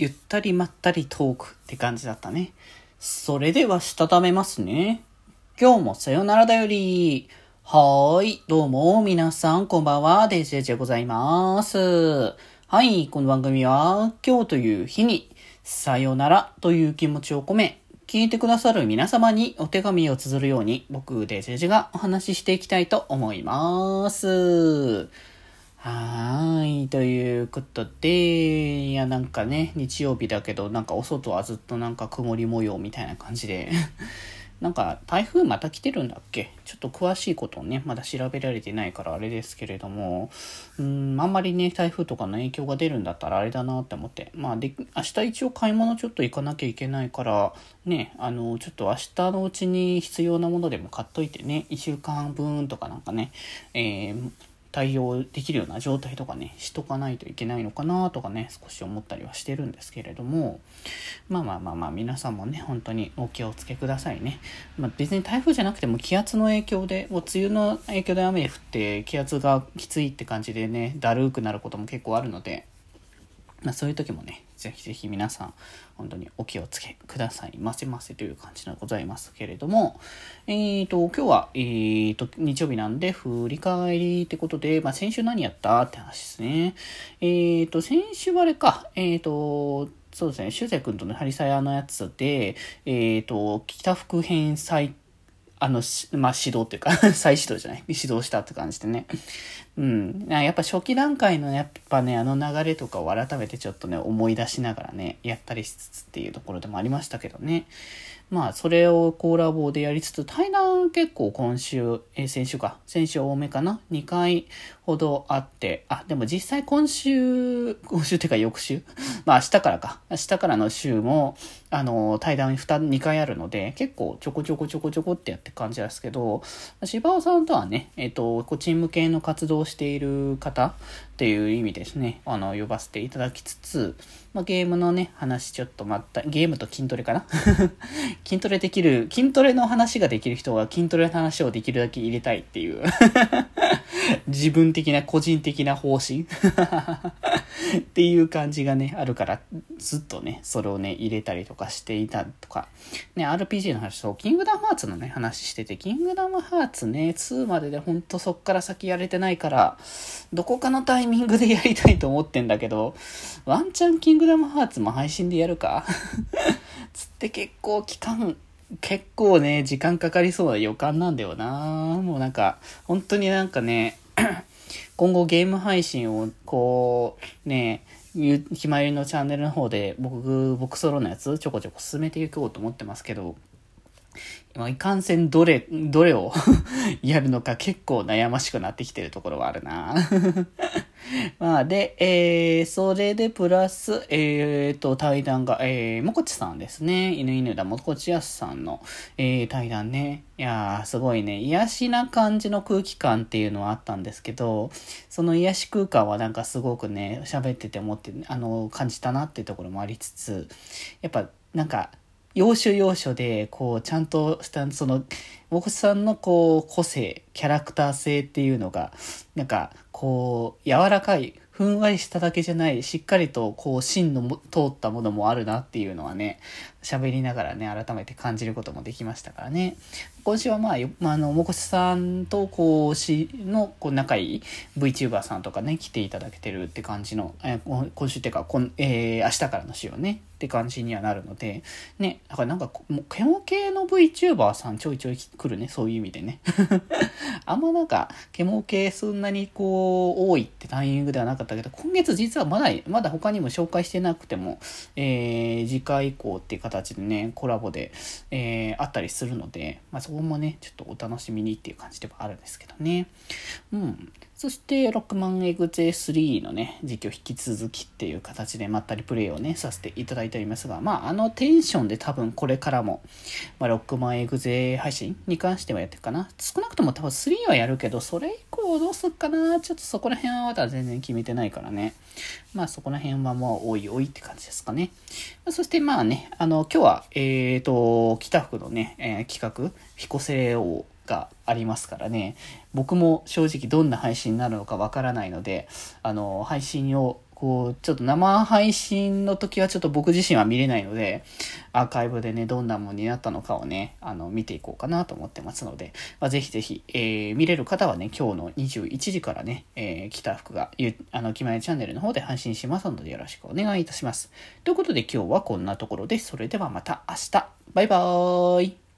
ゆったりまったりトークって感じだったね。それでは、したためますね。今日もさよならだより。はーい。どうも、皆さん、こんばんは。デジェジでございます。はい。この番組は、今日という日に、さよならという気持ちを込め、聞いてくださる皆様にお手紙を綴るように、僕、デジェジがお話ししていきたいと思います。はーい。ということで、いや、なんかね、日曜日だけど、なんかお外はずっとなんか曇り模様みたいな感じで、なんか台風また来てるんだっけ？ちょっと詳しいことをね、まだ調べられてないからあれですけれども、うん、あんまりね、台風とかの影響が出るんだったらあれだなって思って、まあで、明日一応買い物ちょっと行かなきゃいけないから、ね、あの、ちょっと明日のうちに必要なものでも買っといてね、1週間分とかなんかね、えー対応できるような状態とかね、しとかないといけないのかなとかね、少し思ったりはしてるんですけれども、まあまあまあまあ、皆さんもね、本当にお気をつけくださいね。まあ別に台風じゃなくても気圧の影響で、もう梅雨の影響で雨降って気圧がきついって感じでね、だるくなることも結構あるので、まあそういう時もね、ぜひぜひ皆さん、本当にお気をつけくださいませませという感じでございますけれども、えっ、ー、と、今日は、えっ、ー、と、日曜日なんで振り返りってことで、まあ先週何やったって話ですね。えっ、ー、と、先週はあれか、えっ、と、そうですね、修く君とのハリサヤのやつで、えっ、と、北福編再あの、まあ、指導っていうか 再指導じゃない、指導したって感じでね。うん。やっぱ初期段階のやっぱね、あの流れとかを改めてちょっとね、思い出しながらね、やったりしつつっていうところでもありましたけどね。まあ、それをコーラボでやりつつ、対談結構今週、えー、先週か、先週多めかな ?2 回ほどあって、あ、でも実際今週、今週っていうか翌週？まあ明日からか。明日からの週も、あの、対談 2, 2回あるので、結構ちょこちょこちょこちょこってやって感じですけど、芝尾さんとはね、えっ、ー、と、個人向けの活動をしている方っていう意味ですね、あの、呼ばせていただきつつ、まあ、ゲームのね、話ちょっとまった、ゲームと筋トレかな？筋トレできる、筋トレの話ができる人は筋トレの話をできるだけ入れたいっていう。自分的な個人的な方針。っていう感じがね、あるから、ずっとね、それをね、入れたりとかしていたとか、ね、RPG の話、そう、キングダムハーツのね、話してて、キングダムハーツね、2まででほんとそっから先やれてないから、どこかのタイミングでやりたいと思ってんだけど、ワンチャンキングダムハーツも配信でやるか。って結構期間、結構ね、時間かかりそうな予感なんだよな。もうなんか、本当になんかね、今後ゲーム配信を、こう、ね、ひまゆりのチャンネルの方で僕、僕ソロのやつちょこちょこ進めていこうと思ってますけど、まあ、いかんせんどれ、どれを やるのか結構悩ましくなってきてるところはあるな。まあ、で、えー、それでプラス、えーと、対談が、えー、もこちさんですね。犬犬だもこちやすさんの、えー、対談ね。いやー、すごいね、癒しな感じの空気感っていうのはあったんですけど、その癒し空間はなんかすごくね、喋ってて思って、あの、感じたなっていうところもありつつ、やっぱ、なんか、要所要所で、こう、ちゃんとした、その、僕さんのこう、個性、キャラクター性っていうのが、なんか、こう、柔らかい、ふんわりしただけじゃない、しっかりと、こう、芯の通ったものもあるなっていうのはね、喋りながらね、改めて感じることもできましたからね。今週はまあ、まあ、の、もこしさんと、こう、しの、こう、仲いい VTuber さんとかね、来ていただけてるって感じの、え、今週っていうか、こんえー、明日からの週をね、って感じにはなるので、ね、だからなんか、もう、ケモ系の VTuber さんちょいちょい来るね、そういう意味でね。あんまなんか、ケモ系そんなにこう、多いってタイミングではなかったけど、今月実はまだ、まだ他にも紹介してなくても、えー、次回以降っていう形でね、コラボで、えー、あったりするので、まあそこもね、ちょっとお楽しみにっていう感じではあるんですけどね。うん。そして、ロックマンエグゼ3のね、実況引き続きっていう形でまったりプレイをね、させていただいておりますが、まあ、あのテンションで多分これからも、まあ、ロックマンエグゼ配信に関してはやってるかな。少なくとも多分3はやるけど、それ以降どうすっかなちょっとそこら辺はまだ全然決めてないからね。まあ、そこら辺はもうおいおいって感じですかね。そしてまあね、あの、今日は、えっ、ー、と、北福のね、えー、企画、ヒコセをがありますからね僕も正直どんな配信になるのかわからないのであの配信をこう、ちょっと生配信の時はちょっと僕自身は見れないので、アーカイブでね、どんなものになったのかをね、あの、見ていこうかなと思ってますので、まあ、ぜひぜひ、えー、見れる方はね、今日の21時からね、えー、来た服が、あの、きまえチャンネルの方で配信しますのでよろしくお願いいたします。ということで今日はこんなところで、それではまた明日。バイバーイ。